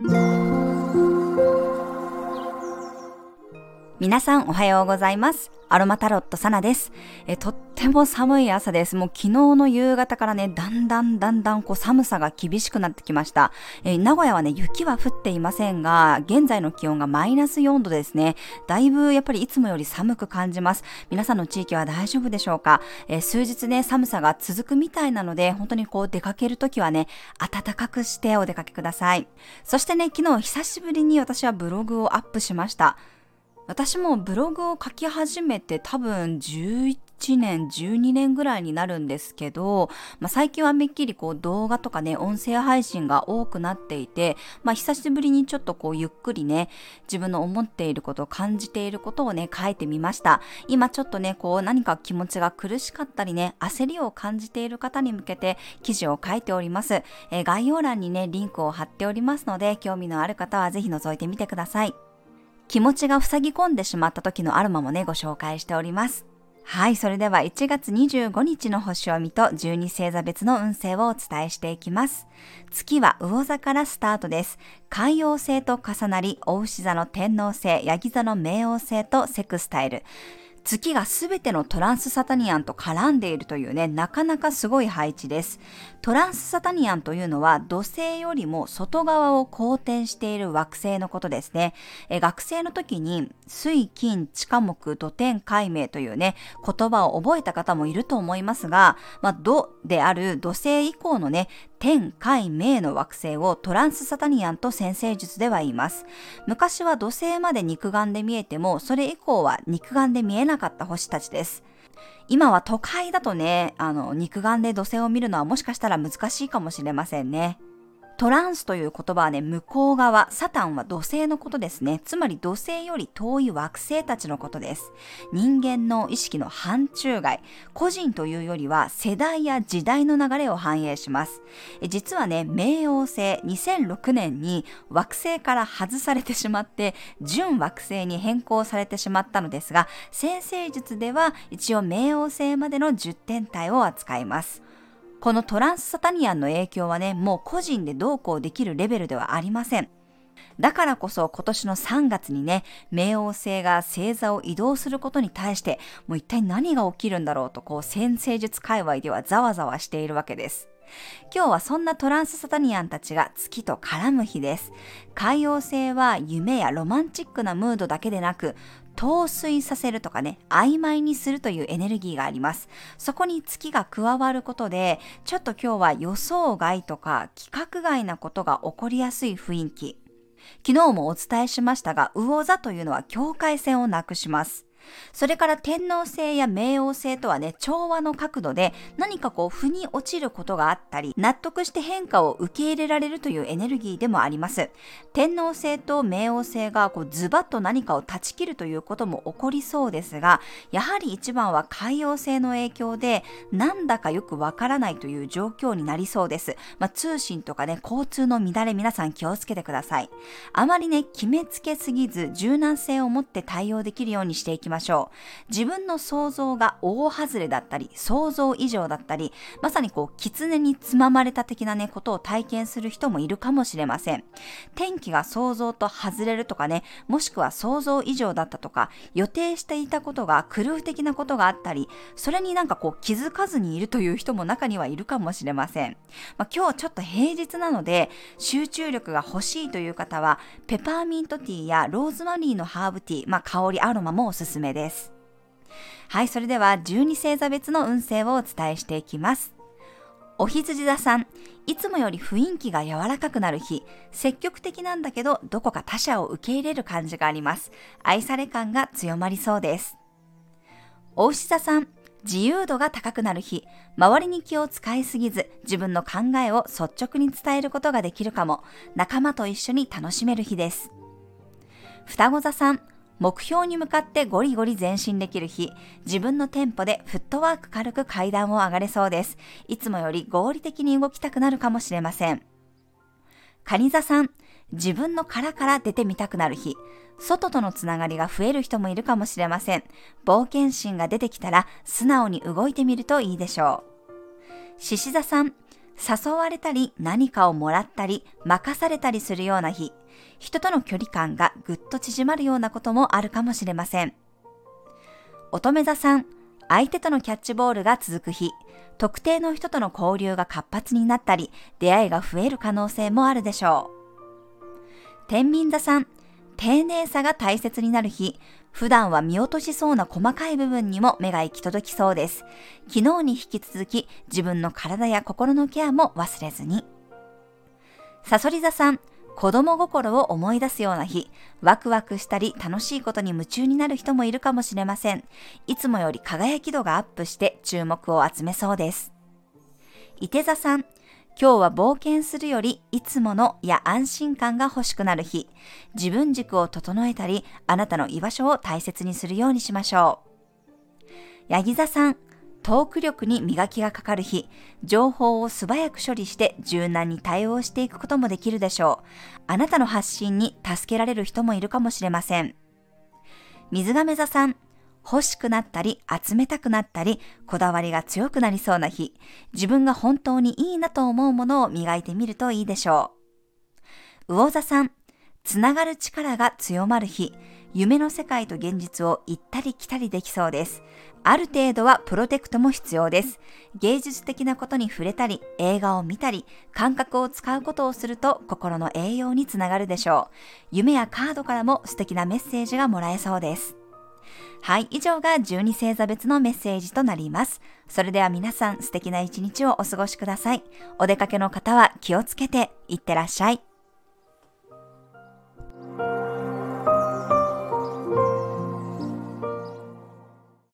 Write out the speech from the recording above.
Thank. 皆さんおはようございます。アロマタロットサナです。え、とっても寒い朝です。もう昨日の夕方からね、だんだんだんだんこう寒さが厳しくなってきました。え、名古屋はね、雪は降っていませんが、現在の気温がマイナス4度ですね。だいぶやっぱりいつもより寒く感じます。皆さんの地域は大丈夫でしょうか？え、数日ね、寒さが続くみたいなので、本当にこう出かけるときはね、暖かくしてお出かけください。そしてね、昨日久しぶりに私はブログをアップしました。私もブログを書き始めて多分11年、12年ぐらいになるんですけど、まあ、最近はめっきりこう動画とかね、音声配信が多くなっていて、まあ、久しぶりにちょっとこうゆっくりね、自分の思っていること、感じていることをね、書いてみました。今ちょっとね、こう何か気持ちが苦しかったりね、焦りを感じている方に向けて記事を書いております。えー、概要欄にね、リンクを貼っておりますので、興味のある方はぜひ覗いてみてください。気持ちが塞ぎ込んでしまった時のアロマもね、ご紹介しております。はい、それでは1月25日の星を見と12星座別の運勢をお伝えしていきます。月は魚座からスタートです。海洋星と重なり、大牛座の天皇星、ヤギ座の冥王星とセクスタイル。月がすべてのトランスサタニアンと絡んでいるというね、なかなかすごい配置です。トランスサタニアンというのは土星よりも外側を公転している惑星のことですね。え学生の時に水、金、地下木、土天、海明というね、言葉を覚えた方もいると思いますが、まあ、土である土星以降のね、天、海、明の惑星をトランスサタニアンと先生術では言います。昔は土星まで肉眼で見えても、それ以降は肉眼で見えなかった星たちです。今は都会だとね、あの、肉眼で土星を見るのはもしかしたら難しいかもしれませんね。トランスという言葉はね、向こう側、サタンは土星のことですね。つまり土星より遠い惑星たちのことです。人間の意識の範疇外、個人というよりは世代や時代の流れを反映します。実はね、冥王星2006年に惑星から外されてしまって、準惑星に変更されてしまったのですが、先生術では一応冥王星までの10天体を扱います。このトランスサタニアンの影響はね、もう個人でどうこうできるレベルではありません。だからこそ今年の3月にね、冥王星が星座を移動することに対して、もう一体何が起きるんだろうと、こう、先生術界隈ではざわざわしているわけです。今日はそんなトランスサタニアンたちが月と絡む日です。海洋星は夢やロマンチックなムードだけでなく、陶酔させるとかね、曖昧にするというエネルギーがあります。そこに月が加わることで、ちょっと今日は予想外とか規格外なことが起こりやすい雰囲気。昨日もお伝えしましたが、魚座というのは境界線をなくします。それから天皇星や冥王星とはね、調和の角度で何かこう、腑に落ちることがあったり、納得して変化を受け入れられるというエネルギーでもあります。天皇星と冥王星がこうズバッと何かを断ち切るということも起こりそうですが、やはり一番は海洋星の影響で、なんだかよくわからないという状況になりそうです。まあ、通信とかね、交通の乱れ皆さん気をつけてください。あまりね、決めつけすぎず、柔軟性を持って対応できるようにしていきまましょう。自分の想像が大外れだったり、想像以上だったり、まさにこう、狐につままれた的なね、ことを体験する人もいるかもしれません。天気が想像と外れるとかね、もしくは想像以上だったとか、予定していたことが狂う的なことがあったり、それになんかこう気づかずにいるという人も中にはいるかもしれません。まあ、今日ちょっと平日なので、集中力が欲しいという方は、ペパーミントティーやローズマリーのハーブティー、まあ、香りアロマもおすすめです。はい、それでは12星座別の運勢をお伝えしていきます。お羊座さん、いつもより雰囲気が柔らかくなる日、積極的なんだけど、どこか他者を受け入れる感じがあります。愛され感が強まりそうです。お牛座さん、自由度が高くなる日、周りに気を使いすぎず、自分の考えを率直に伝えることができるかも、仲間と一緒に楽しめる日です。双子座さん、目標に向かってゴリゴリ前進できる日、自分のテンポでフットワーク軽く階段を上がれそうです。いつもより合理的に動きたくなるかもしれません。蟹座さん、自分の殻から出てみたくなる日、外とのつながりが増える人もいるかもしれません。冒険心が出てきたら素直に動いてみるといいでしょう。獅子座さん、誘われたり何かをもらったり任されたりするような日、人との距離感がぐっと縮まるようなこともあるかもしれません。乙女座さん、相手とのキャッチボールが続く日、特定の人との交流が活発になったり、出会いが増える可能性もあるでしょう。天秤座さん、丁寧さが大切になる日、普段は見落としそうな細かい部分にも目が行き届きそうです。昨日に引き続き自分の体や心のケアも忘れずに。さそり座さん、子供心を思い出すような日、ワクワクしたり楽しいことに夢中になる人もいるかもしれません。いつもより輝き度がアップして注目を集めそうです。伊手座さん、今日は冒険するよりいつものや安心感が欲しくなる日、自分軸を整えたり、あなたの居場所を大切にするようにしましょう。ヤギ座さん、トーク力に磨きがかかる日、情報を素早く処理して柔軟に対応していくこともできるでしょう。あなたの発信に助けられる人もいるかもしれません。水亀座さん、欲しくなったり集めたくなったりこだわりが強くなりそうな日、自分が本当にいいなと思うものを磨いてみるといいでしょう。魚座さん、つながる力が強まる日、夢の世界と現実を行ったり来たりできそうです。ある程度はプロテクトも必要です。芸術的なことに触れたり、映画を見たり、感覚を使うことをすると心の栄養につながるでしょう。夢やカードからも素敵なメッセージがもらえそうです。はい、以上が12星座別のメッセージとなります。それでは皆さん素敵な一日をお過ごしください。お出かけの方は気をつけていってらっしゃい。